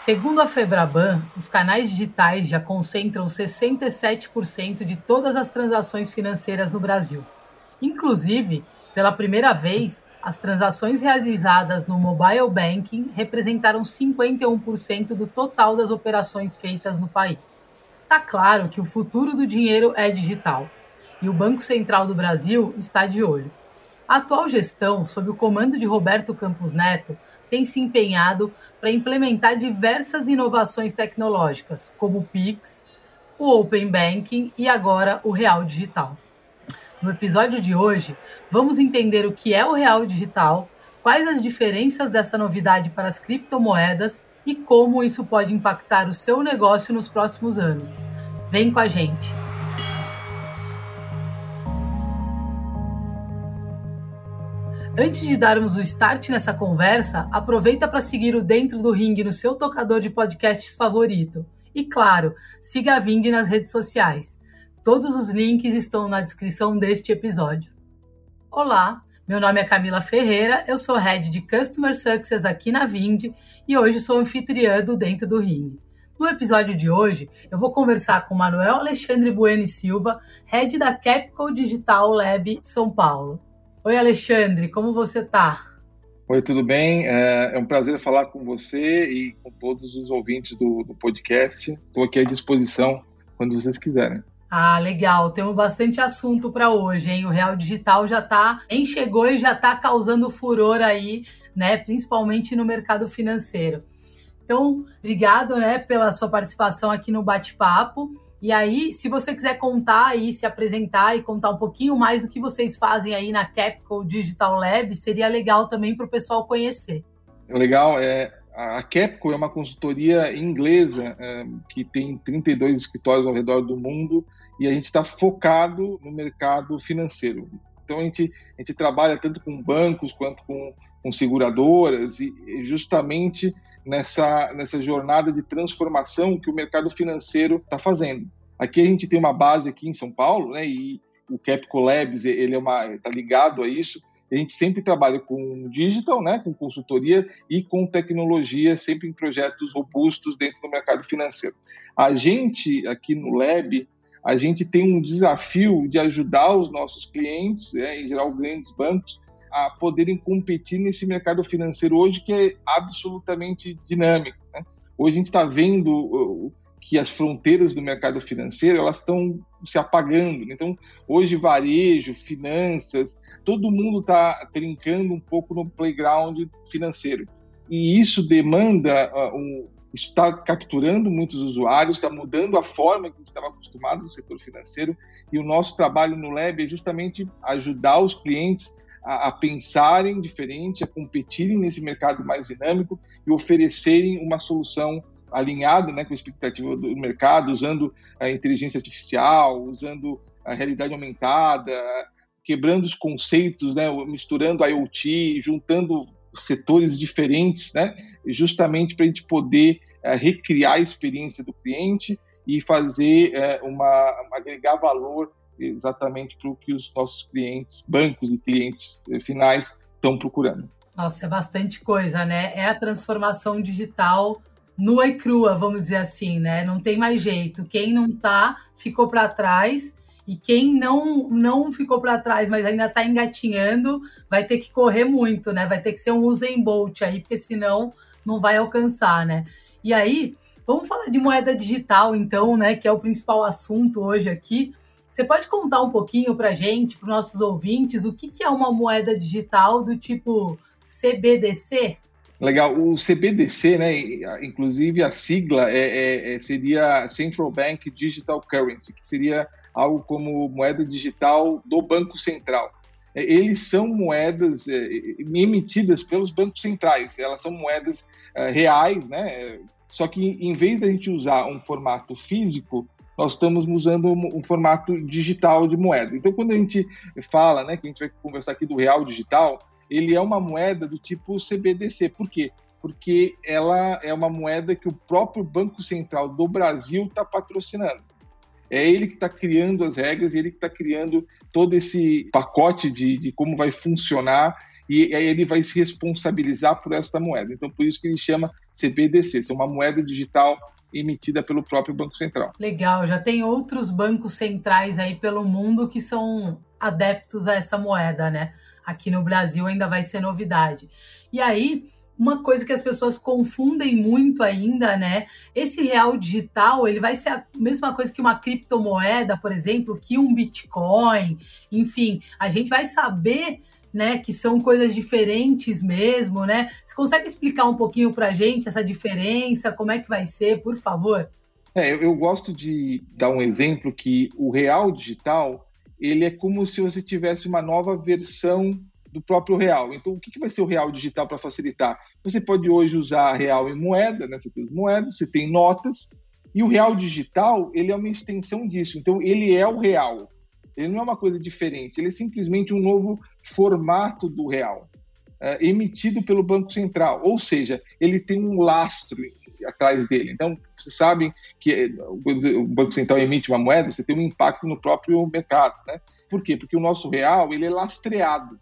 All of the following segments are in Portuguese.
Segundo a Febraban, os canais digitais já concentram 67% de todas as transações financeiras no Brasil. Inclusive, pela primeira vez, as transações realizadas no mobile banking representaram 51% do total das operações feitas no país. Está claro que o futuro do dinheiro é digital e o Banco Central do Brasil está de olho. A atual gestão, sob o comando de Roberto Campos Neto, tem se empenhado para implementar diversas inovações tecnológicas, como o Pix, o Open Banking e agora o Real Digital. No episódio de hoje, vamos entender o que é o Real Digital, quais as diferenças dessa novidade para as criptomoedas e como isso pode impactar o seu negócio nos próximos anos. Vem com a gente! Antes de darmos o start nessa conversa, aproveita para seguir o Dentro do Ring no seu tocador de podcasts favorito. E claro, siga a Vind nas redes sociais. Todos os links estão na descrição deste episódio. Olá, meu nome é Camila Ferreira, eu sou Head de Customer Success aqui na Vind e hoje sou anfitriã do Dentro do Ring. No episódio de hoje, eu vou conversar com Manuel Alexandre Bueno Silva, Head da Capco Digital Lab São Paulo. Oi, Alexandre, como você está? Oi, tudo bem? É, é um prazer falar com você e com todos os ouvintes do, do podcast. Estou aqui à disposição quando vocês quiserem. Ah, legal. Temos bastante assunto para hoje, hein? O Real Digital já está, em chegou e já está causando furor aí, né? Principalmente no mercado financeiro. Então, obrigado, né, pela sua participação aqui no bate-papo. E aí, se você quiser contar aí, se apresentar e contar um pouquinho mais do que vocês fazem aí na Capco Digital Lab, seria legal também para o pessoal conhecer. Legal, é, a Capco é uma consultoria inglesa é, que tem 32 escritórios ao redor do mundo e a gente está focado no mercado financeiro. Então a gente, a gente trabalha tanto com bancos quanto com, com seguradoras e justamente nessa, nessa jornada de transformação que o mercado financeiro está fazendo. Aqui a gente tem uma base aqui em São Paulo, né, e o Capco Labs ele é uma está ligado a isso. A gente sempre trabalha com digital, né, com consultoria e com tecnologia, sempre em projetos robustos dentro do mercado financeiro. A gente aqui no Lab a gente tem um desafio de ajudar os nossos clientes, né, em geral grandes bancos, a poderem competir nesse mercado financeiro hoje que é absolutamente dinâmico. Né? Hoje a gente está vendo que as fronteiras do mercado financeiro elas estão se apagando. Então, hoje varejo, finanças, todo mundo está brincando um pouco no playground financeiro. E isso demanda uh, um, está capturando muitos usuários, está mudando a forma que a gente estava acostumado no setor financeiro. E o nosso trabalho no Lab é justamente ajudar os clientes a, a pensarem diferente, a competirem nesse mercado mais dinâmico e oferecerem uma solução alinhada né, com a expectativa do mercado, usando a inteligência artificial, usando a realidade aumentada, quebrando os conceitos, né, misturando IoT, juntando setores diferentes, né, justamente para a gente poder é, recriar a experiência do cliente e fazer é, uma agregar valor exatamente para o que os nossos clientes, bancos e clientes eh, finais estão procurando. Nossa, é bastante coisa, né? É a transformação digital nua e crua, vamos dizer assim, né? Não tem mais jeito. Quem não tá, ficou para trás. E quem não não ficou para trás, mas ainda está engatinhando, vai ter que correr muito, né? Vai ter que ser um Usain Bolt aí, porque senão não vai alcançar, né? E aí, vamos falar de moeda digital, então, né? Que é o principal assunto hoje aqui. Você pode contar um pouquinho para gente, para os nossos ouvintes, o que, que é uma moeda digital do tipo CBDC? Legal, o CBDC, né, inclusive a sigla é, é, é, seria Central Bank Digital Currency, que seria algo como moeda digital do Banco Central. É, eles são moedas é, emitidas pelos bancos centrais, elas são moedas reais, né? Só que em vez da gente usar um formato físico, nós estamos usando um, um, formato digital de moeda. Então, quando a gente fala, né, que a gente vai conversar aqui do real digital, ele é uma moeda do tipo CBDC. Por quê? Porque ela é uma moeda que o próprio Banco Central do Brasil está patrocinando. É ele que está criando as regras, ele que está criando todo esse pacote de, de como vai funcionar e aí ele vai se responsabilizar por esta moeda. Então, por isso que ele chama CBDC, é uma moeda digital emitida pelo próprio Banco Central. Legal, já tem outros bancos centrais aí pelo mundo que são adeptos a essa moeda, né? Aqui no Brasil ainda vai ser novidade. E aí, uma coisa que as pessoas confundem muito ainda, né? Esse real digital, ele vai ser a mesma coisa que uma criptomoeda, por exemplo, que um Bitcoin, enfim, a gente vai saber né, que são coisas diferentes mesmo, né? Você consegue explicar um pouquinho para a gente essa diferença, como é que vai ser, por favor? É, eu, gosto de dar um exemplo que o real digital ele é como se você tivesse uma nova versão do próprio real. Então, o que, que vai ser o real digital para facilitar? Você pode hoje usar real em moeda, né? Você tem moedas, você tem notas, e o real digital ele é uma extensão disso. Então, ele é o real. Ele não é uma coisa diferente, ele é simplesmente um novo formato do real, é, emitido pelo Banco Central. Ou seja, ele tem um lastro atrás dele. Então, vocês sabem que o Banco Central emite uma moeda, você tem um impacto no próprio mercado. Né? Por quê? Porque o nosso real ele é lastreado.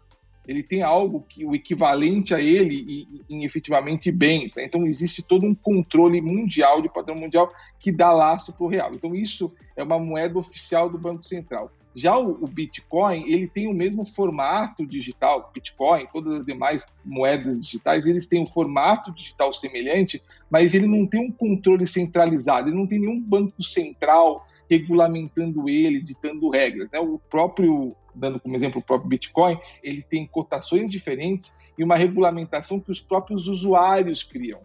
Ele tem algo que o equivalente a ele em, em efetivamente bens. Né? Então existe todo um controle mundial de padrão mundial que dá laço para o real. Então isso é uma moeda oficial do Banco Central. Já o, o, Bitcoin, ele tem o mesmo formato digital, Bitcoin, todas as demais moedas digitais, eles têm um formato digital semelhante, mas ele não tem um controle centralizado, ele não tem nenhum banco central regulamentando ele, ditando regras. Né? O próprio, dando como exemplo o próprio Bitcoin, ele tem cotações diferentes e uma regulamentação que os próprios usuários criam.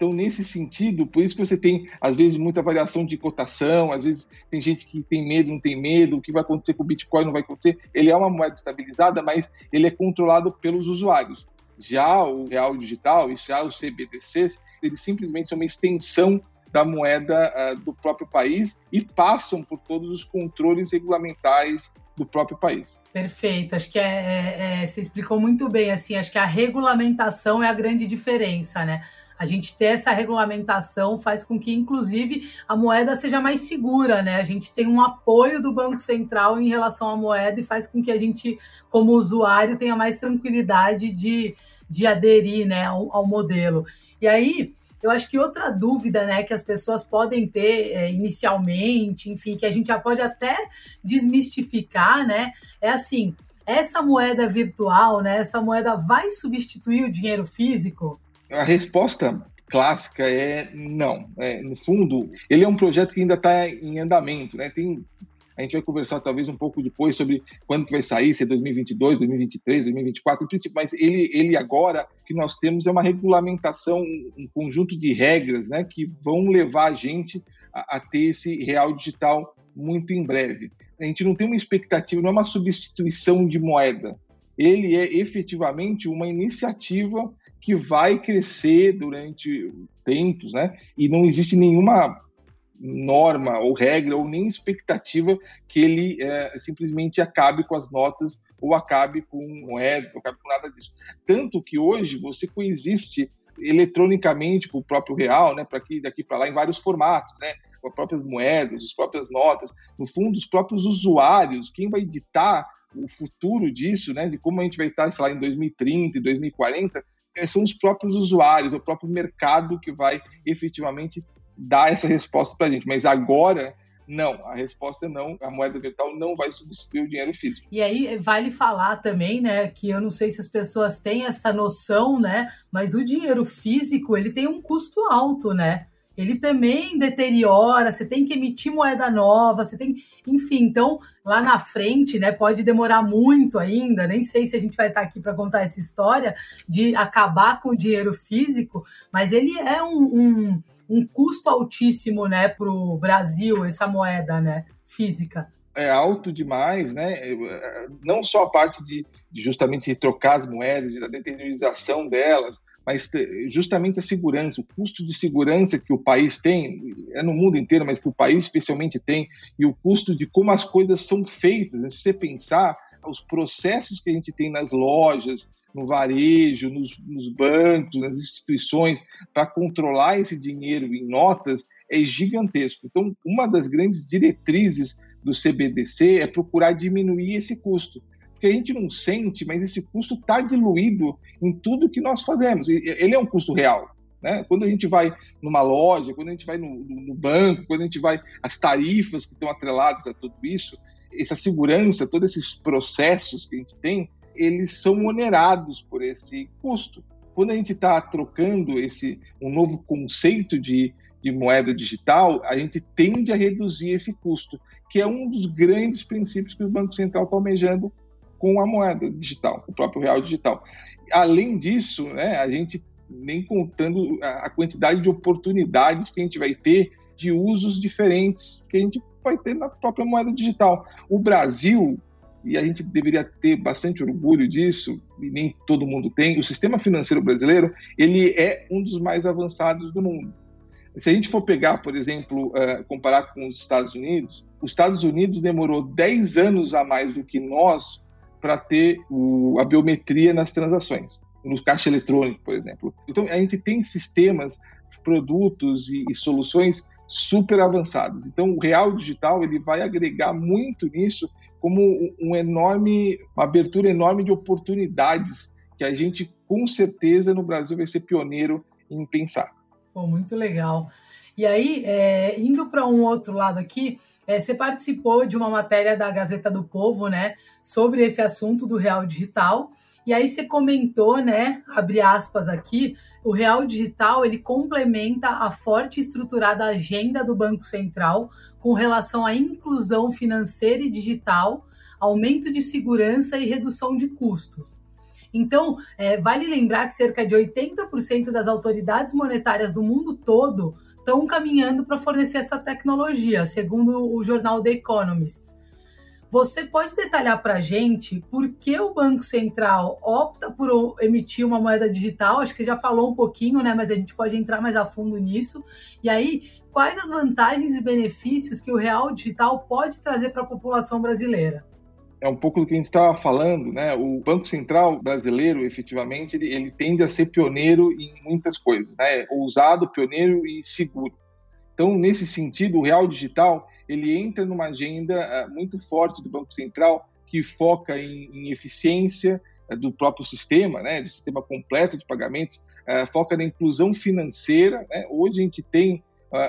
Então, nesse sentido, por isso que você tem, às vezes, muita variação de cotação, às vezes tem gente que tem medo, não tem medo, o que vai acontecer com o Bitcoin não vai acontecer. Ele é uma moeda estabilizada, mas ele é controlado pelos usuários. Já o real digital e já os CBDCs, eles simplesmente são uma extensão da moeda uh, do próprio país e passam por todos os controles regulamentares do próprio país. Perfeito, acho que é, é, é, você explicou muito bem, assim, acho que a regulamentação é a grande diferença, né? A gente ter essa regulamentação faz com que, inclusive, a moeda seja mais segura, né? A gente tem um apoio do Banco Central em relação à moeda e faz com que a gente, como usuário, tenha mais tranquilidade de, de aderir né, ao, ao modelo. E aí, eu acho que outra dúvida né, que as pessoas podem ter é, inicialmente, enfim, que a gente já pode até desmistificar, né? É assim, essa moeda virtual, né? Essa moeda vai substituir o dinheiro físico? A resposta clássica é não. É, no fundo, ele é um projeto que ainda está em andamento, né? Tem a gente vai conversar talvez um pouco depois sobre quando que vai sair, se é 2022, 2023, 2024, mas ele, ele agora que nós temos é uma regulamentação, um conjunto de regras, né, que vão levar a gente a, a ter esse real digital muito em breve. A gente não tem uma expectativa, não é uma substituição de moeda. Ele é efetivamente uma iniciativa que vai crescer durante tempos, né? E não existe nenhuma norma ou regra ou nem expectativa que ele é, simplesmente acabe com as notas ou acabe com moedas, ou acabe com nada disso. Tanto que hoje você coexiste eletronicamente com o próprio real, né, para aqui daqui para lá em vários formatos, né, com as próprias moedas, as próprias notas, no fundo os próprios usuários, quem vai ditar o futuro disso, né, de como a gente vai estar, sei lá, em 2030, 2040, é, são os próprios usuários, é o próprio mercado que vai efetivamente dar essa resposta para a gente. Mas agora, não, a resposta é não, a moeda virtual não vai substituir o dinheiro físico. E aí vale falar também, né, que eu não sei se as pessoas têm essa noção, né, mas o dinheiro físico, ele tem um custo alto, né? Ele também deteriora, você tem que emitir moeda nova, você tem, enfim, então lá na frente, né, pode demorar muito ainda, nem sei se a gente vai estar aqui para contar essa história de acabar com o dinheiro físico, mas ele é um, um um custo altíssimo, né, para o Brasil, essa moeda, né, física. É alto demais, né? Não só a parte de, de justamente trocar as moedas, da deteriorização delas, mas justamente a segurança, o custo de segurança que o país tem, é no mundo inteiro, mas que o país especialmente tem, e o custo de como as coisas são feitas. Né? Se você pensar, os processos que a gente tem nas lojas, no varejo, nos, nos bancos, nas instituições, para controlar esse dinheiro em notas é gigantesco. Então, uma das grandes diretrizes do CBDC é procurar diminuir esse custo. Porque a gente não sente, mas esse custo está diluído em tudo que nós fazemos. Ele é um custo real. Né? Quando a gente vai numa loja, quando a gente vai no, no banco, quando a gente vai as tarifas que estão atreladas a tudo isso, essa segurança, todos esses processos que a gente tem, eles são onerados por esse custo. Quando a gente está trocando esse um novo conceito de, de moeda digital, a gente tende a reduzir esse custo, que é um dos grandes princípios que o Banco Central está almejando com a moeda digital, o próprio real digital. Além disso, né, a gente nem contando a quantidade de oportunidades que a gente vai ter de usos diferentes que a gente vai ter na própria moeda digital. O Brasil, e a gente deveria ter bastante orgulho disso, e nem todo mundo tem, o sistema financeiro brasileiro, ele é um dos mais avançados do mundo. Se a gente for pegar, por exemplo, uh, comparar com os Estados Unidos, os Estados Unidos demorou 10 anos a mais do que nós para ter o, a biometria nas transações no caixa eletrônico, por exemplo. Então, a gente tem sistemas, produtos e, e soluções super avançadas. Então, o real digital ele vai agregar muito nisso como um enorme, uma abertura enorme de oportunidades que a gente, com certeza, no Brasil vai ser pioneiro em pensar. Pô, muito legal. E aí, é, indo para um outro lado aqui, é, você participou de uma matéria da Gazeta do Povo, né, sobre esse assunto do real digital. E aí você comentou, né, abre aspas aqui, o real digital ele complementa a forte e estruturada agenda do Banco Central com relação à inclusão financeira e digital, aumento de segurança e redução de custos. Então, é, vale lembrar que cerca de 80% das autoridades monetárias do mundo todo estão caminhando para fornecer essa tecnologia, segundo o jornal The Economist. Você pode detalhar para a gente por que o Banco Central opta por emitir uma moeda digital? Acho que já falou um pouquinho, né? Mas a gente pode entrar mais a fundo nisso. E aí, quais as vantagens e benefícios que o real digital pode trazer para a população brasileira? É um pouco do que a gente estava falando, né? O Banco Central brasileiro, efetivamente, ele, ele, tende a ser pioneiro em muitas coisas, né? Ousado, pioneiro e seguro. Então, nesse sentido, o real digital ele entra numa agenda eh, muito forte do Banco Central que foca em, em eficiência eh, do próprio sistema, né, do sistema completo de pagamentos, uh, foca na inclusão financeira. Né? Hoje a gente tem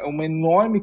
uma enorme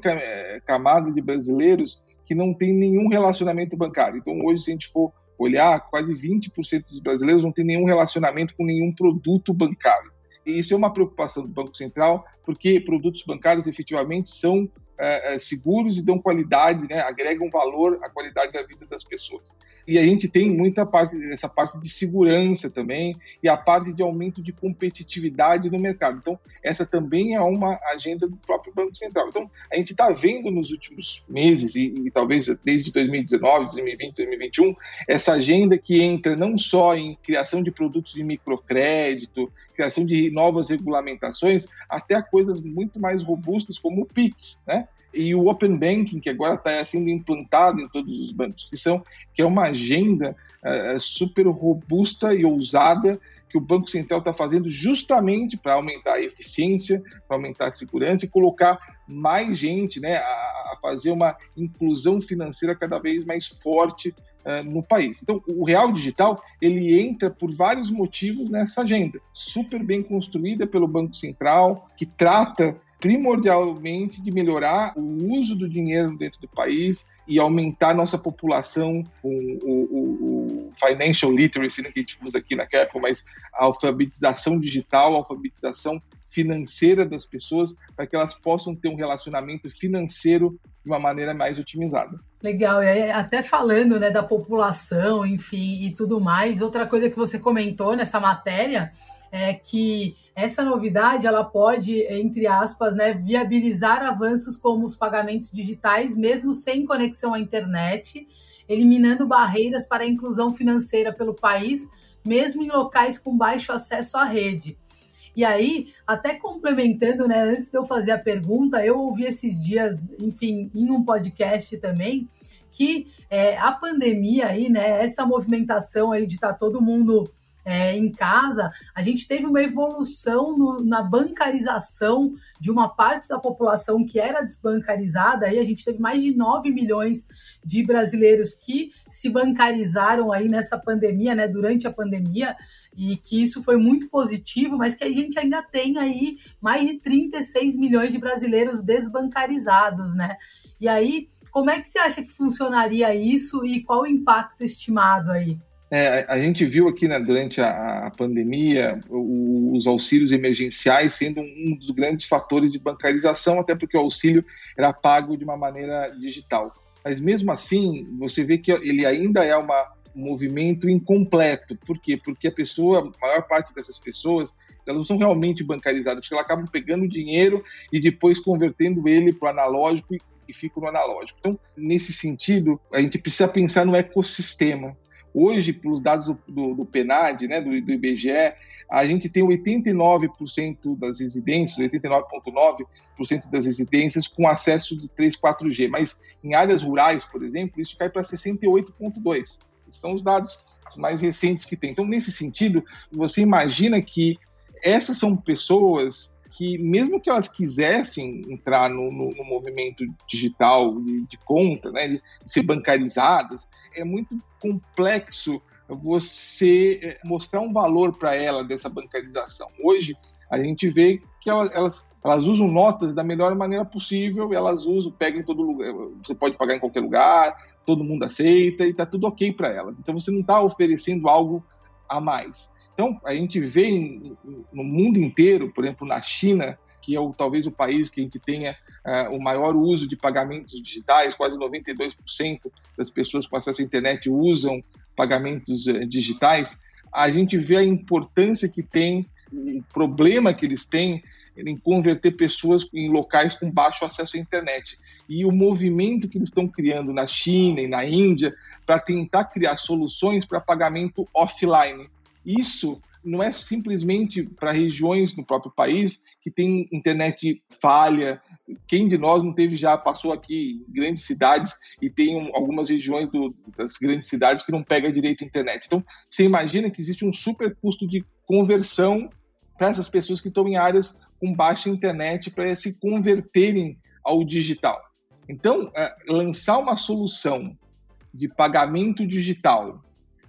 camada de brasileiros que não tem nenhum relacionamento bancário. Então, hoje, se a gente for olhar, quase 20% dos brasileiros não tem nenhum relacionamento com nenhum produto bancário. E isso é uma preocupação do Banco Central, porque produtos bancários efetivamente são é, é, seguros e dão qualidade, né, agregam valor à qualidade da vida das pessoas. E a gente tem muita parte essa parte de segurança também e a parte de aumento de competitividade no mercado. Então, essa também é uma agenda do próprio Banco Central. Então, a gente está vendo nos últimos meses e, e, talvez desde 2019, 2020, 2021, essa agenda que entra não só em criação de produtos de microcrédito, criação de novas regulamentações, até coisas muito mais robustas como o PIX, né? E o Open Banking, que agora está sendo implantado em todos os bancos, que, são, que é uma agenda uh, super robusta e ousada que o Banco Central está fazendo justamente para aumentar a eficiência, para aumentar a segurança e colocar mais gente né, a, a, fazer uma inclusão financeira cada vez mais forte uh, no país. Então, o Real Digital ele entra por vários motivos nessa agenda, super bem construída pelo Banco Central, que trata primordialmente de melhorar o uso do dinheiro dentro do país e aumentar nossa população com o, o, o financial literacy, né, que a gente usa aqui na Capcom, mas a alfabetização digital, a alfabetização financeira das pessoas, para que elas possam ter um relacionamento financeiro de uma maneira mais otimizada. Legal, e até falando né, da população, enfim, e tudo mais, outra coisa que você comentou nessa matéria é que essa novidade ela pode, entre aspas, né, viabilizar avanços como os pagamentos digitais, mesmo sem conexão à internet, eliminando barreiras para a inclusão financeira pelo país, mesmo em locais com baixo acesso à rede. E aí, até complementando, né, antes de eu fazer a pergunta, eu ouvi esses dias, enfim, em um podcast também, que é, a pandemia aí, né, essa movimentação aí de estar tá todo mundo é, em casa, a gente teve uma evolução no, na bancarização de uma parte da população que era desbancarizada. Aí a gente teve mais de 9 milhões de brasileiros que se bancarizaram aí nessa pandemia, né, durante a pandemia e que isso foi muito positivo, mas que a gente ainda tem aí mais de 36 milhões de brasileiros desbancarizados, né? E aí, como é que você acha que funcionaria isso e qual o impacto estimado aí? É, a gente viu aqui né, durante a, a pandemia o, os auxílios emergenciais sendo um dos grandes fatores de bancarização, até porque o auxílio era pago de uma maneira digital. Mas mesmo assim, você vê que ele ainda é uma, um movimento incompleto. Por quê? Porque a pessoa, a maior parte dessas pessoas, elas não são realmente bancarizadas, porque elas acabam pegando dinheiro e depois convertendo ele para o analógico e, e ficam no analógico. Então, nesse sentido, a gente precisa pensar no ecossistema. Hoje, pelos dados do, do, do PNAD, né, do, do IBGE, a gente tem 89% das residências, 89,9% das residências com acesso de 3, 4G, mas em áreas rurais, por exemplo, isso cai para 68,2%. São os dados mais recentes que tem. Então, nesse sentido, você imagina que essas são pessoas que, mesmo que elas quisessem entrar no, no, no movimento digital de, de conta, né, de ser bancarizadas, é muito complexo você eh, mostrar um valor para ela dessa bancarização. Hoje, a gente vê que elas, elas, elas, usam notas da melhor maneira possível, elas usam, pegam em todo lugar, você pode pagar em qualquer lugar, todo mundo aceita e está tudo ok para elas. Então você não está oferecendo algo a mais. Então a gente vê em, no mundo inteiro, por exemplo, na China, que é o, talvez o país que a gente tenha uh, o maior uso de pagamentos digitais, quase 92% das pessoas com acesso à internet usam pagamentos uh, digitais, a gente vê a importância que tem, o problema que eles têm em converter pessoas em locais com baixo acesso à internet. E o movimento que eles estão criando na China e na Índia para tentar criar soluções para pagamento offline. Isso não é simplesmente para regiões no próprio país que tem internet falha. Quem de nós não teve já passou aqui em grandes cidades e tem um, algumas regiões do, das grandes cidades que não pega direito a internet. Então, você imagina que existe um super custo de conversão para essas pessoas que estão em áreas com baixa internet para se converterem ao digital. Então, é, lançar uma solução de pagamento digital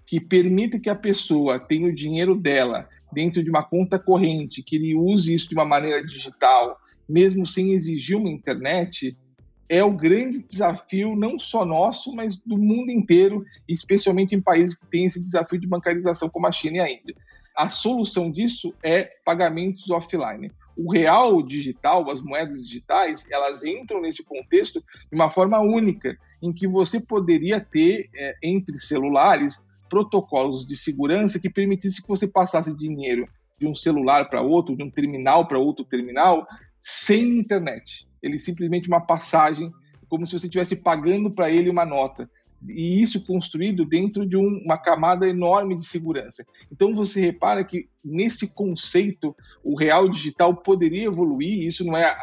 que permita que a pessoa tenha o dinheiro dela dentro de uma conta corrente, que ele use isso de uma maneira digital, mesmo sem exigir uma internet, é o grande desafio, não só nosso, mas do mundo inteiro, especialmente em países que têm esse desafio de bancarização, como a China e a Índia. A solução disso é pagamentos offline o real digital, as moedas digitais, elas entram nesse contexto de uma forma única, em que você poderia ter é, entre celulares protocolos de segurança que permitisse que você passasse dinheiro de um celular para outro, de um terminal para outro terminal, sem internet. Ele simplesmente uma passagem, como se você estivesse pagando para ele uma nota e isso construído dentro de um, uma camada enorme de segurança. Então você repara que nesse conceito o real digital poderia evoluir, isso não é a,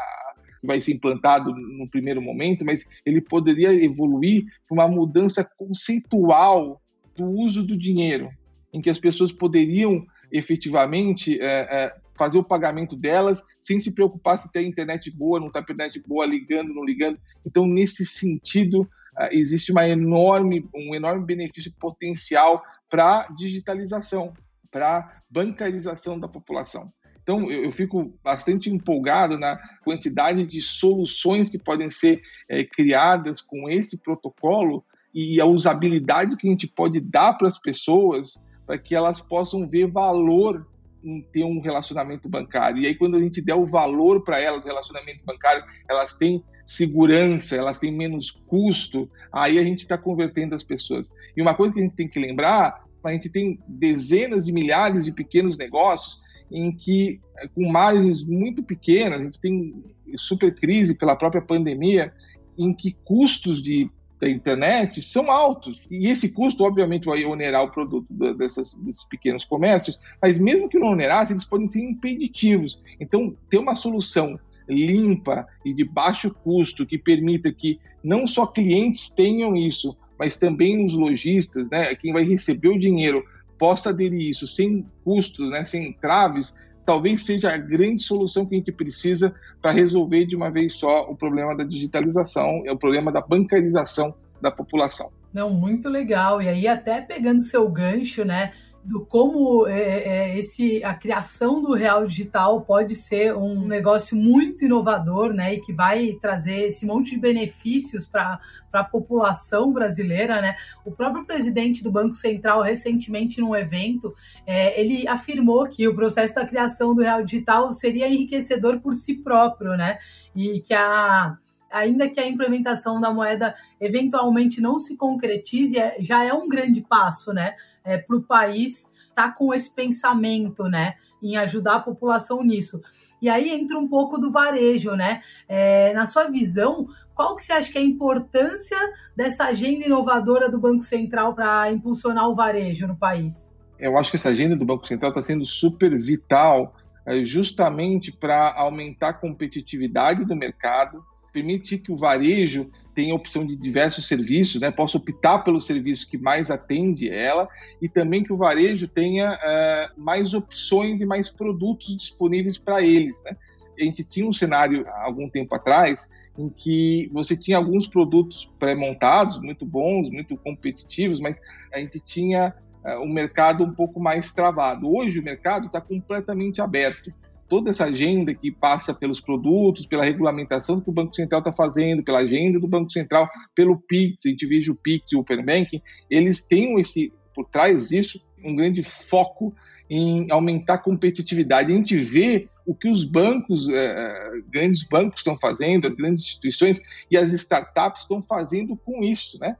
vai ser implantado no primeiro momento, mas ele poderia evoluir para uma mudança conceitual do uso do dinheiro, em que as pessoas poderiam efetivamente é, é, fazer o pagamento delas sem se preocupar se tem internet boa, não está internet boa, ligando, não ligando. Então, nesse sentido, ah, existe uma enorme, um enorme benefício potencial para digitalização, para bancarização da população. Então, eu, eu, fico bastante empolgado na quantidade de soluções que podem ser é, criadas com esse protocolo e a usabilidade que a gente pode dar para as pessoas para que elas possam ver valor em ter um relacionamento bancário. E aí, quando a gente der o valor para elas relacionamento bancário, elas têm segurança, elas têm menos custo, aí a gente está convertendo as pessoas. E uma coisa que a gente tem que lembrar, a gente tem dezenas de milhares de pequenos negócios em que, com margens muito pequenas, a gente tem super crise pela própria pandemia, em que custos de da internet são altos. E esse custo, obviamente, vai onerar o produto dessas, desses pequenos comércios, mas mesmo que não onerasse, eles podem ser impeditivos. Então, ter uma solução limpa e de baixo custo que permita que não só clientes tenham isso, mas também os lojistas, né, quem vai receber o dinheiro, possa aderir isso sem custos, né, sem traves, talvez seja a grande solução que a gente precisa para resolver de uma vez só o problema da digitalização, é o problema da bancarização da população. Não, muito legal. E aí, até pegando seu gancho, né? Do como é, é, esse a criação do real digital pode ser um negócio muito inovador, né, e que vai trazer esse monte de benefícios para a população brasileira, né? O próprio presidente do Banco Central recentemente num evento é, ele afirmou que o processo da criação do real digital seria enriquecedor por si próprio, né? E que a ainda que a implementação da moeda eventualmente não se concretize, é, já é um grande passo, né? É, para o país tá com esse pensamento, né, em ajudar a população nisso. E aí entra um pouco do varejo, né? É, na sua visão, qual que você acha que é a importância dessa agenda inovadora do Banco Central para impulsionar o varejo no país? Eu acho que essa agenda do Banco Central está sendo super vital é, justamente para aumentar a competitividade do mercado, permitir que o varejo tenha opção de diversos serviços, né? possa optar pelo serviço que mais atende ela e também que o varejo tenha uh, mais opções e mais produtos disponíveis para eles. Né? A gente tinha um cenário há algum tempo atrás em que você tinha alguns produtos pré-montados, muito bons, muito competitivos, mas a gente tinha uh, um mercado um pouco mais travado. Hoje o mercado está completamente aberto toda essa agenda que passa pelos produtos, pela regulamentação que o Banco Central está fazendo, pela agenda do Banco Central, pelo PIX, a gente veja o PIX e o Open Banking, eles têm esse, por trás disso, um grande foco em aumentar a competitividade. A gente vê o que os bancos, eh, grandes bancos estão fazendo, as grandes instituições e as startups estão fazendo com isso, né?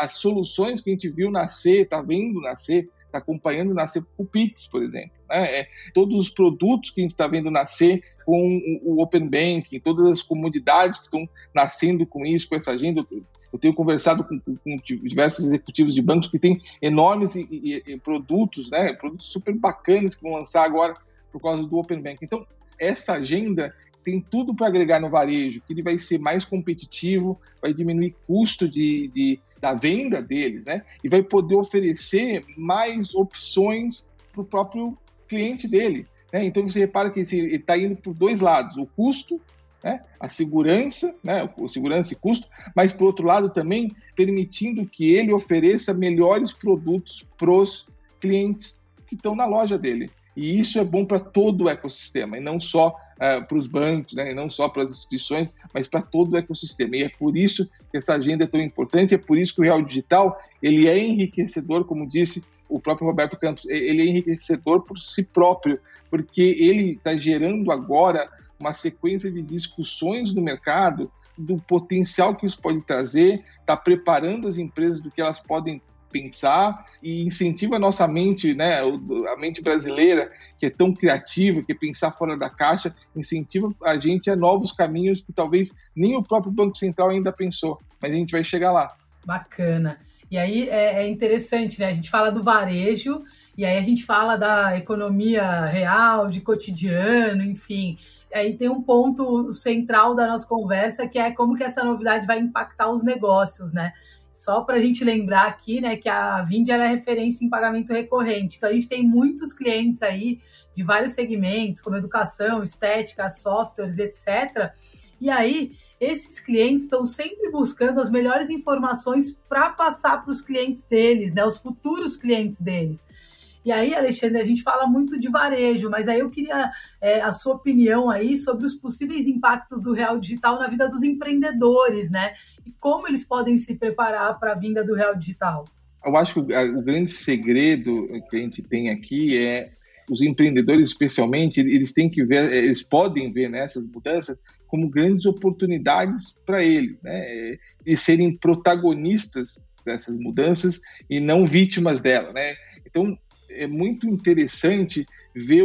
As soluções que a gente viu nascer, está vendo nascer, está acompanhando nascer o Pix, por exemplo. Né? É, todos os produtos que a gente está vendo nascer com o Open Banking, todas as comunidades que estão nascendo com isso, com essa agenda. Eu tenho conversado com, com diversos executivos de bancos que têm enormes e, e, e produtos, né, produtos super bacanas que vão lançar agora por causa do Open Banking. Então, essa agenda tem tudo para agregar no varejo, que ele vai ser mais competitivo, vai diminuir custo de, de da venda deles, né? E vai poder oferecer mais opções para o próprio cliente dele. Né? Então você repara que ele está indo por dois lados: o custo, né? a segurança, né? o segurança e custo, mas por outro lado também permitindo que ele ofereça melhores produtos para os clientes que estão na loja dele. E isso é bom para todo o ecossistema, e não só uh, para os bancos, né, não só para as instituições, mas para todo o ecossistema. E é por isso que essa agenda é tão importante, é por isso que o Real Digital ele é enriquecedor, como disse o próprio Roberto Campos, ele é enriquecedor por si próprio, porque ele está gerando agora uma sequência de discussões no mercado do potencial que isso pode trazer, está preparando as empresas do que elas podem pensar e incentiva a nossa mente, né, a mente brasileira, que é tão criativa, que é pensar fora da caixa, incentiva a gente a novos caminhos que talvez nem o próprio Banco Central ainda pensou, mas a gente vai chegar lá. Bacana. E aí é, é interessante, né? A gente fala do varejo e aí a gente fala da economia real, de cotidiano, enfim. Aí tem um ponto central da nossa conversa que é como que essa novidade vai impactar os negócios, né? Só para a gente lembrar aqui, né, que a Vind é referência em pagamento recorrente. Então a gente tem muitos clientes aí de vários segmentos, como educação, estética, softwares, etc. E aí esses clientes estão sempre buscando as melhores informações para passar para os clientes deles, né, os futuros clientes deles. E aí, Alexandre, a gente fala muito de varejo, mas aí eu queria é, a sua opinião aí sobre os possíveis impactos do real digital na vida dos empreendedores, né? E como eles podem se preparar para a vinda do real digital. Eu acho que o, grande segredo que a gente tem aqui é os empreendedores, especialmente, eles têm que ver, eles podem ver né, mudanças como grandes oportunidades para eles, né? E serem protagonistas dessas mudanças e não vítimas dela, né? Então, é muito interessante ver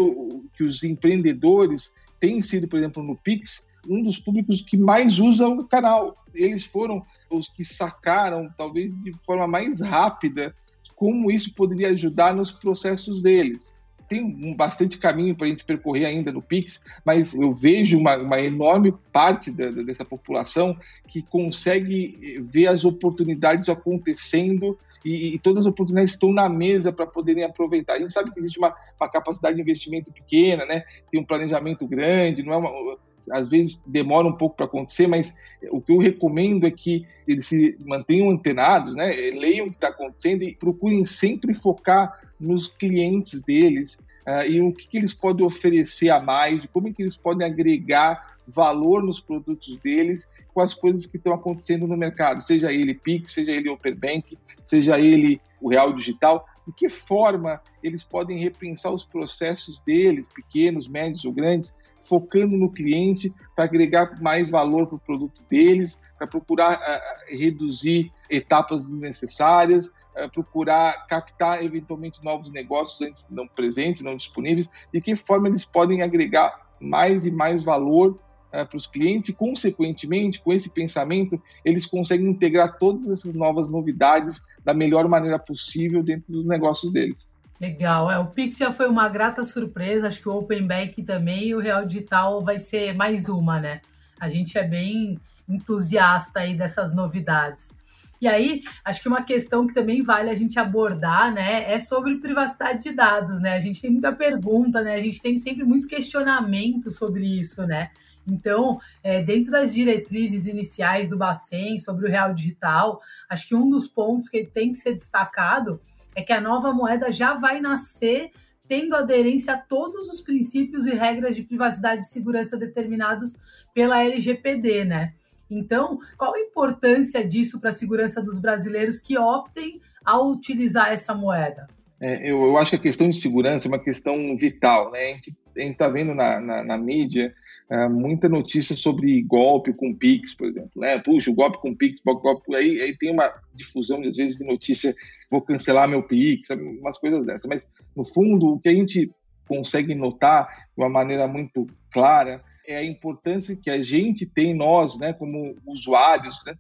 que os empreendedores têm sido, por exemplo, no Pix, um dos públicos que mais usa o canal. Eles foram os que sacaram, talvez de forma mais rápida, como isso poderia ajudar nos processos deles. Tem um bastante caminho para a gente percorrer ainda no Pix, mas eu vejo uma, uma enorme parte da, dessa população que consegue ver as oportunidades acontecendo e, e, todas as oportunidades estão na mesa para poderem aproveitar. A gente sabe que existe uma, uma, capacidade de investimento pequena, né? tem um planejamento grande, não é uma, às vezes demora um pouco para acontecer, mas o que eu recomendo é que eles se mantenham antenados, né? leiam o que está acontecendo e procurem sempre focar nos clientes deles uh, e o que, que, eles podem oferecer a mais, como é que eles podem agregar valor nos produtos deles com as coisas que estão acontecendo no mercado, seja ele Pix, seja ele Open Bank, seja ele o Real Digital, de que forma eles podem repensar os processos deles, pequenos, médios ou grandes, focando no cliente para agregar mais valor para o produto deles, para procurar uh, reduzir etapas desnecessárias, uh, procurar captar eventualmente novos negócios antes não presentes, não disponíveis, de que forma eles podem agregar mais e mais valor para os clientes e, consequentemente, com esse pensamento, eles conseguem integrar todas essas novas novidades da melhor maneira possível dentro dos negócios deles. Legal, é, o Pix já foi uma grata surpresa, acho que o Open Bank também e o Real Digital vai ser mais uma, né? A gente é bem entusiasta aí dessas novidades. E aí, acho que uma questão que também vale a gente abordar, né, é sobre privacidade de dados, né? A gente tem muita pergunta, né? A gente tem sempre muito questionamento sobre isso, né? Então, é, dentro das diretrizes iniciais do Bacen sobre o real digital, acho que um dos pontos que tem que ser destacado é que a nova moeda já vai nascer tendo aderência a todos os princípios e regras de privacidade e segurança determinados pela LGPD, né? Então, qual a importância disso para a segurança dos brasileiros que optem a utilizar essa moeda? É, eu, eu, acho que a questão de segurança é uma questão vital, né? A gente está vendo na, na, na mídia é, muita notícia sobre golpe com Pix, por exemplo. Né? Puxa, o golpe com Pix, golpe, aí, aí tem uma difusão, às vezes, de notícia, vou cancelar meu Pix, sabe? umas coisas dessas. Mas, no fundo, o que a gente consegue notar de uma maneira muito clara é a importância que a gente tem, nós, né, como usuários, né,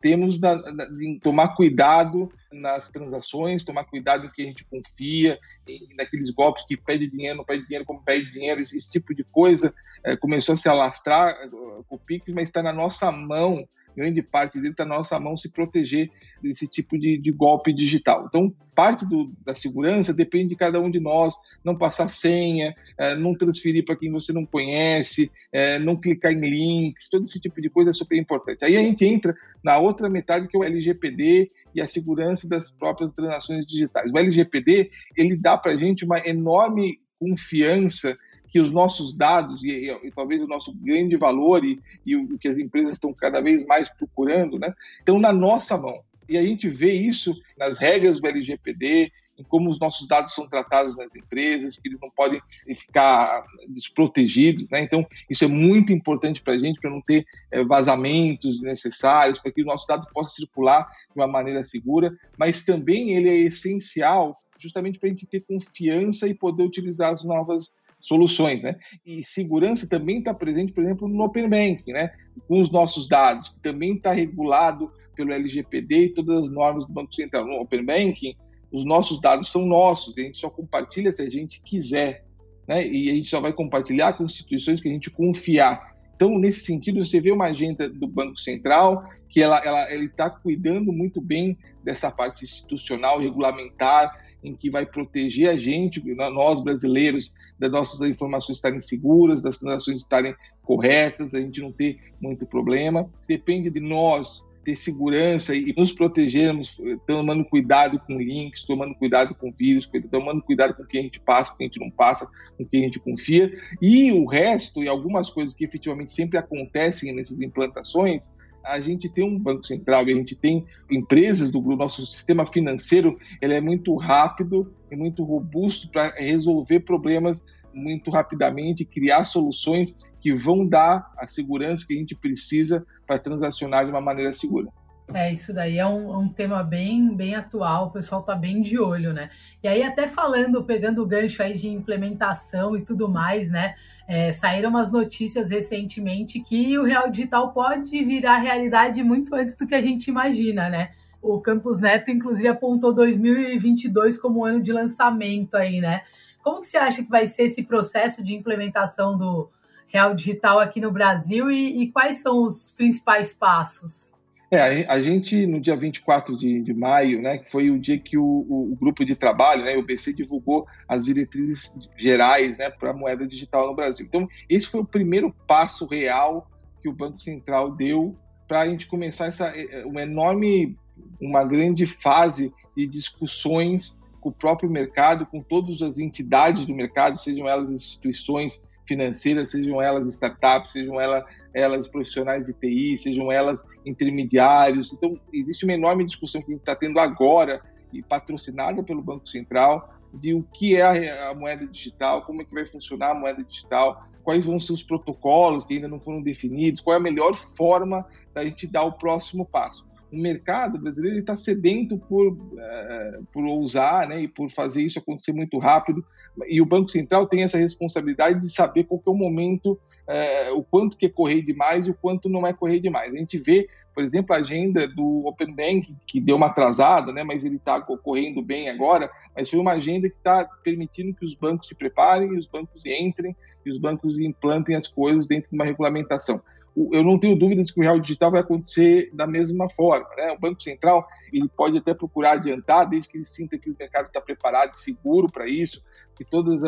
temos na, na, em tomar cuidado nas transações, tomar cuidado em que a gente confia, em, naqueles golpes que pede dinheiro, não pede dinheiro, como pede dinheiro, esse, esse tipo de coisa. É, começou a se alastrar uh, com o Pix, mas está na nossa mão grande parte dele está na nossa mão se proteger desse tipo de, de golpe digital. Então, parte do, da segurança depende de cada um de nós, não passar senha, é, não transferir para quem você não conhece, é, não clicar em links, todo esse tipo de coisa é super importante. Aí a gente entra na outra metade que é o LGPD e a segurança das próprias transações digitais. O LGPD ele dá para a gente uma enorme confiança que os nossos dados e, e, e, talvez o nosso grande valor e, e o que as empresas estão cada vez mais procurando, né, estão na nossa mão. E a gente vê isso nas regras do LGPD, em como os nossos dados são tratados nas empresas, que eles não podem ficar desprotegidos. Né? Então, isso é muito importante para a gente, para não ter é, vazamentos necessários, para que o nosso dado possa circular de uma maneira segura, mas também ele é essencial justamente para a gente ter confiança e poder utilizar as novas soluções, né? E segurança também está presente, por exemplo, no Open Banking, né? Com os nossos dados, que também está regulado pelo LGPD e todas as normas do Banco Central. No Open Banking, os nossos dados são nossos, a gente só compartilha se a gente quiser, né? E a gente só vai compartilhar com instituições que a gente confiar. Então, nesse sentido, você vê uma agenda do Banco Central que ela, ela ele está cuidando muito bem dessa parte institucional, regulamentar, em que vai proteger a gente, nós brasileiros, das nossas informações estarem seguras, das transações estarem corretas, a gente não ter muito problema. Depende de nós ter segurança e nos protegermos, tomando cuidado com links, tomando cuidado com vírus, tomando cuidado com o que a gente passa, com o que a gente não passa, com o que a gente confia. E o resto, e algumas coisas que efetivamente sempre acontecem nessas implantações, a gente tem um banco central, a gente tem empresas do nosso sistema financeiro, ele é muito rápido e muito robusto para resolver problemas muito rapidamente, criar soluções que vão dar a segurança que a gente precisa para transacionar de uma maneira segura. É, isso daí é um, um, tema bem, bem atual, o pessoal tá bem de olho, né? E aí, até falando, pegando o gancho aí de implementação e tudo mais, né? É, saíram umas notícias recentemente que o Real Digital pode virar realidade muito antes do que a gente imagina, né? O Campus Neto, inclusive, apontou 2022 como ano de lançamento aí, né? Como que você acha que vai ser esse processo de implementação do Real Digital aqui no Brasil e, e quais são os principais passos? É, a gente, no dia 24 de, de maio, né, que foi o dia que o, o, o grupo de trabalho, né, o BC, divulgou as diretrizes gerais né, para a moeda digital no Brasil. Então, esse foi o primeiro passo real que o Banco Central deu para a gente começar essa é, é, uma enorme, uma grande fase de discussões com o próprio mercado, com todas as entidades do mercado, sejam elas instituições financeiras, sejam elas startups, sejam elas, elas profissionais de TI, sejam elas intermediários. Então, existe uma enorme discussão que a gente está tendo agora, e patrocinada pelo Banco Central, de o que é a moeda digital, como é que vai funcionar a moeda digital, quais vão ser os protocolos que ainda não foram definidos, qual é a melhor forma da gente dar o próximo passo. O mercado brasileiro está sedento por, uh, por ousar né, e por fazer isso acontecer muito rápido, e o Banco Central tem essa responsabilidade de saber qual é o momento, uh, o quanto que é correr demais e o quanto não é correr demais. A gente vê por exemplo, a agenda do Open Bank, que deu uma atrasada, né, mas ele está correndo bem agora, mas foi uma agenda que está permitindo que os bancos se preparem, os bancos entrem, e os bancos implantem as coisas dentro de uma regulamentação eu não tenho dúvidas que o real digital vai acontecer da mesma forma. Né? O Banco Central ele pode até procurar adiantar, desde que ele sinta que o mercado está preparado, seguro para isso, que todos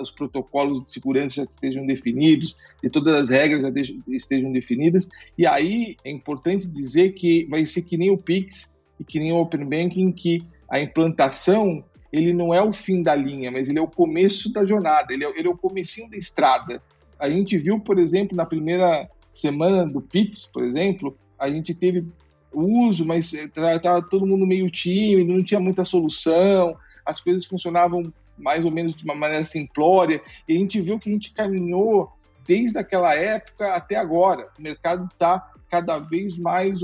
os protocolos de segurança já estejam definidos, e todas as regras já estejam definidas. E aí é importante dizer que vai ser que nem o Pix e que nem o Open Banking, que a implantação ele não é o fim da linha, mas ele é o começo da jornada, ele é, ele é o comecinho da estrada. A gente viu, por exemplo, na primeira semana do Pix, por exemplo, a gente teve uso, mas estava todo mundo meio tímido, não tinha muita solução, as coisas funcionavam mais ou menos de uma maneira simplória, e a gente viu que a gente caminhou desde aquela época até agora. O mercado está cada vez mais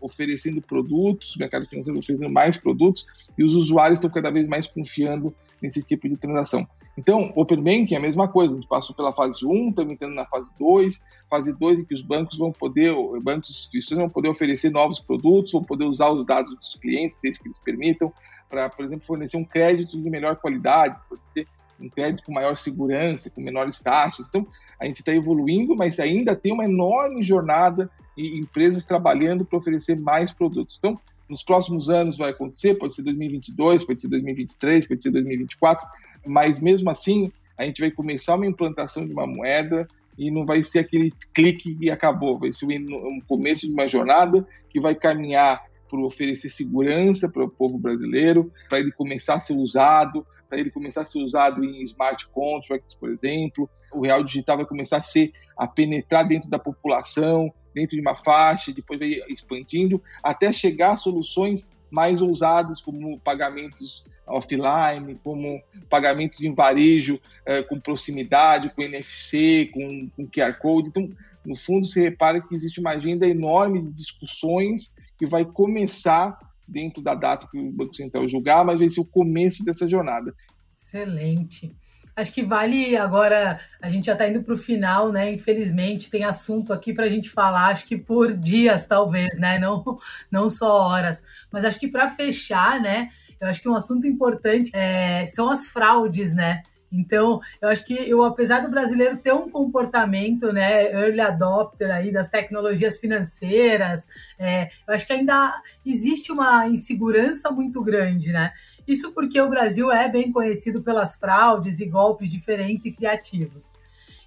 oferecendo produtos, o mercado financeiro oferecendo mais produtos, e os usuários estão cada vez mais confiando nesse tipo de transação. Então, Open Banking é a mesma coisa, a gente passou pela fase 1, estamos entrando na fase 2, fase 2 em que os bancos vão poder, bancos e instituições vão poder oferecer novos produtos, vão poder usar os dados dos clientes, desde que eles permitam, para, por exemplo, fornecer um crédito de melhor qualidade, fornecer um crédito com maior segurança, com menores taxas. Então, a gente está evoluindo, mas ainda tem uma enorme jornada e empresas trabalhando para oferecer mais produtos. Então, nos próximos anos vai acontecer, pode ser 2022, pode ser 2023, pode ser 2024, mas mesmo assim a gente vai começar uma implantação de uma moeda e não vai ser aquele clique e acabou, vai ser um começo de uma jornada que vai caminhar para oferecer segurança para o povo brasileiro, para ele começar a ser usado, para ele começar a ser usado em smart contracts, por exemplo. O real digital vai começar a ser a penetrar dentro da população, dentro de uma faixa, depois vai expandindo até chegar a soluções mais ousadas como pagamentos offline, como pagamentos em varejo eh, com proximidade, com NFC, com, com QR Code. Então, no fundo, se repara que existe uma agenda enorme de discussões que vai começar dentro da data que o Banco Central julgar, mas vai ser o começo dessa jornada. Excelente. Acho que vale agora, a gente já está indo para o final, né? Infelizmente, tem assunto aqui para a gente falar, acho que por dias, talvez, né? Não, não só horas. Mas acho que para fechar, né? Eu acho que um assunto importante é, são as fraudes, né? Então, eu acho que eu, apesar do brasileiro ter um comportamento, né, early adopter aí das tecnologias financeiras, é, eu acho que ainda existe uma insegurança muito grande, né? Isso porque o Brasil é bem conhecido pelas fraudes e golpes diferentes e criativos.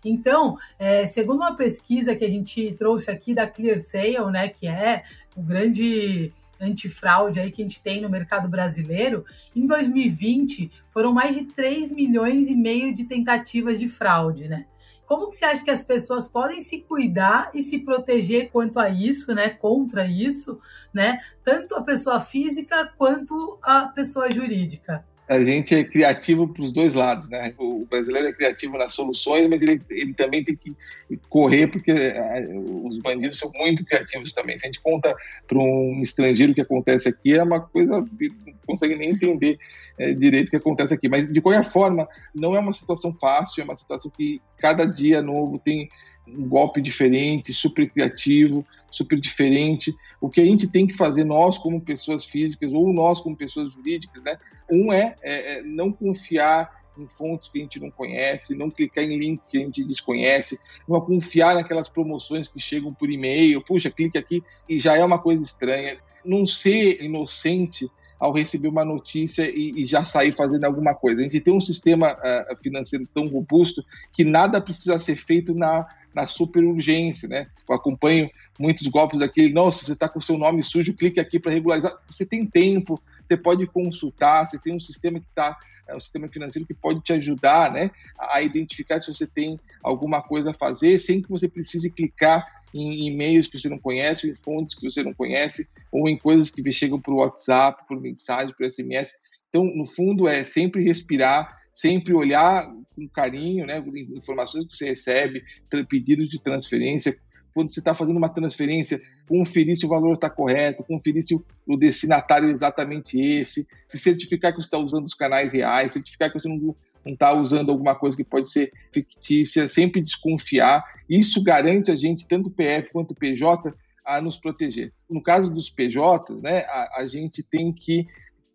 Então, é, segundo uma pesquisa que a gente trouxe aqui da ClearSale, né, que é o grande antifraude aí que a gente tem no mercado brasileiro, em 2020 foram mais de 3 milhões e meio de tentativas de fraude, né? Como que você acha que as pessoas podem se cuidar e se proteger quanto a isso, né? Contra isso, né? Tanto a pessoa física quanto a pessoa jurídica a gente é criativo para os dois lados, né? O brasileiro é criativo nas soluções, mas ele, ele também tem que correr porque é, os bandidos são muito criativos também. Se a gente conta para um estrangeiro o que acontece aqui, é uma coisa que não consegue nem entender é, direito o que acontece aqui. Mas de qualquer forma, não é uma situação fácil, é uma situação que cada dia novo tem um golpe diferente, super criativo, super diferente. O que a gente tem que fazer, nós como pessoas físicas ou nós como pessoas jurídicas, né? Um é, é, é não confiar em fontes que a gente não conhece, não clicar em links que a gente desconhece, não confiar naquelas promoções que chegam por e-mail, puxa, clique aqui e já é uma coisa estranha. Não ser inocente ao receber uma notícia e, e, já sair fazendo alguma coisa. A gente tem um sistema uh, financeiro tão robusto que nada precisa ser feito na, na super urgência, né? Eu acompanho muitos golpes daquele, nossa, você está com o seu nome sujo, clique aqui para regularizar. Você tem tempo, você pode consultar, você tem um sistema que está é um sistema financeiro que pode te ajudar né, a identificar se você tem alguma coisa a fazer, sem que você precise clicar em e-mails que você não conhece, em fontes que você não conhece, ou em coisas que chegam por WhatsApp, por mensagem, por SMS. Então, no fundo, é sempre respirar, sempre olhar com carinho, né, informações que você recebe, pedidos de transferência, quando você está fazendo uma transferência, conferir se o valor está correto, conferir se o destinatário é exatamente esse, se certificar que você está usando os canais reais, certificar que você não está usando alguma coisa que pode ser fictícia, sempre desconfiar. Isso garante a gente, tanto PF quanto PJ, a nos proteger. No caso dos PJs, né, a, a gente tem que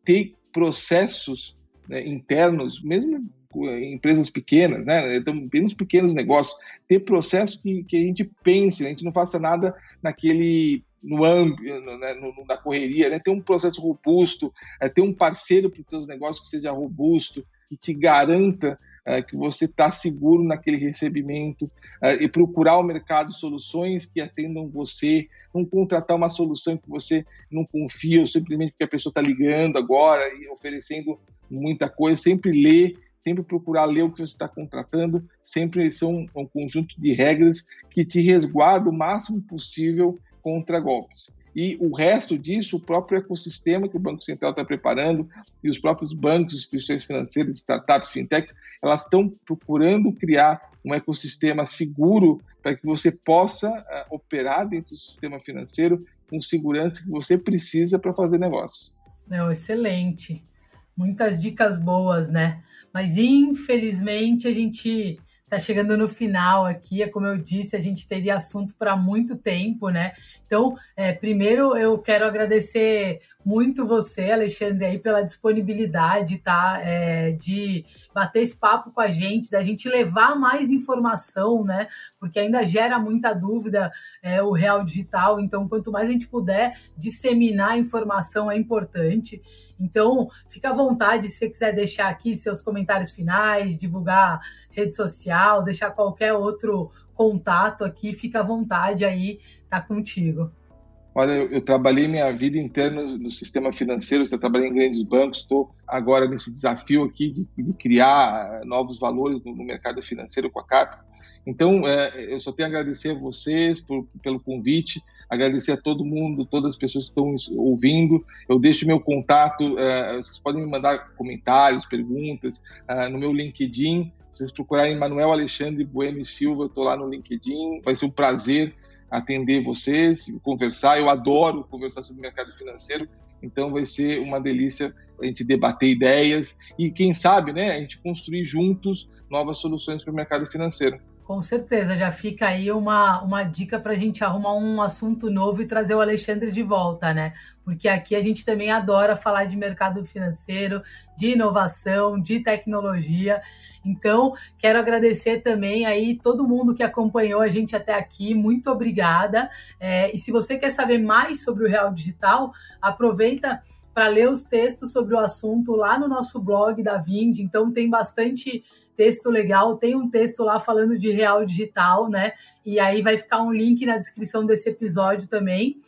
ter processos né, internos, mesmo empresas pequenas, né? Então, apenas pequenos negócios, ter processo que, que a gente pense, né? a gente não faça nada naquele no âmbito, né? no, na correria, né? Ter um processo robusto, é, ter um parceiro para os seus negócios que seja robusto, que te garanta é, que você está seguro naquele recebimento é, e procurar o mercado soluções que atendam você, não contratar uma solução que você não confia ou simplesmente porque a pessoa está ligando agora e oferecendo muita coisa, sempre ler sempre procurar ler o que você está contratando, sempre são um conjunto de regras que te resguarda o máximo possível contra golpes. E o resto disso, o próprio ecossistema que o Banco Central está preparando e os próprios bancos, instituições financeiras, startups, fintechs, elas estão procurando criar um ecossistema seguro para que você possa uh, operar dentro do sistema financeiro com segurança que você precisa para fazer negócios. Não, excelente. Muitas dicas boas, né? Mas infelizmente a gente está chegando no final aqui. É como eu disse, a gente teria assunto para muito tempo, né? Então, é, primeiro eu quero agradecer muito você, Alexandre, aí pela disponibilidade, tá? É, de bater esse papo com a gente, da gente levar mais informação, né? Porque ainda gera muita dúvida é, o real digital. Então, quanto mais a gente puder disseminar informação é importante. Então, fica à vontade se você quiser deixar aqui seus comentários finais, divulgar rede social, deixar qualquer outro contato aqui, fica à vontade aí, tá contigo. Olha, eu, eu trabalhei minha vida inteira no, no sistema financeiro, eu trabalhei em grandes bancos, estou agora nesse desafio aqui de, de criar novos valores no, no, mercado financeiro com a CAP. Então, é, eu só tenho a agradecer a vocês por, pelo convite, agradecer a todo mundo, todas as pessoas que estão ouvindo. Eu deixo meu contato, é, vocês podem me mandar comentários, perguntas é, no meu LinkedIn. Se vocês procurarem Manuel Alexandre Bueno Silva, eu estou lá no LinkedIn. Vai ser um prazer atender vocês, conversar. Eu adoro conversar sobre mercado financeiro, então vai ser uma delícia a gente debater ideias e, quem sabe, né, a gente construir juntos novas soluções para o mercado financeiro. Com certeza, já fica aí uma, uma dica para a gente arrumar um assunto novo e trazer o Alexandre de volta, né? Porque aqui a gente também adora falar de mercado financeiro, de inovação, de tecnologia. Então, quero agradecer também aí todo mundo que acompanhou a gente até aqui. Muito obrigada. É, e se você quer saber mais sobre o Real Digital, aproveita para ler os textos sobre o assunto lá no nosso blog da Vind. Então, tem bastante texto legal, tem um texto lá falando de real digital, né? E aí vai ficar um link na descrição desse episódio também.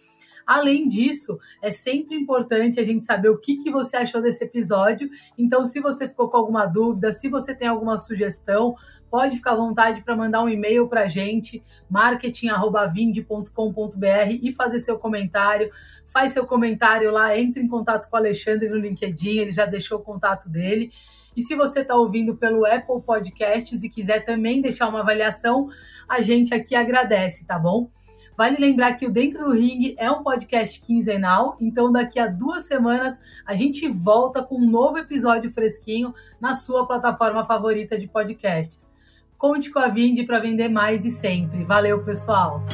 Além disso, é sempre importante a gente saber o que, que você achou desse episódio. Então, se você ficou com alguma dúvida, se você tem alguma sugestão, pode ficar à vontade para mandar um e-mail para a gente, marketing.vind.com.br e fazer seu comentário. Faz seu comentário lá, entre em contato com o Alexandre no LinkedIn, ele já deixou o contato dele. E se você está ouvindo pelo Apple Podcasts e quiser também deixar uma avaliação, a gente aqui agradece, tá bom? Vale lembrar que o Dentro do Ring é um podcast quinzenal, então daqui a duas semanas a gente volta com um novo episódio fresquinho na sua plataforma favorita de podcasts. Conte com a Vindi para vender mais e sempre. Valeu, pessoal!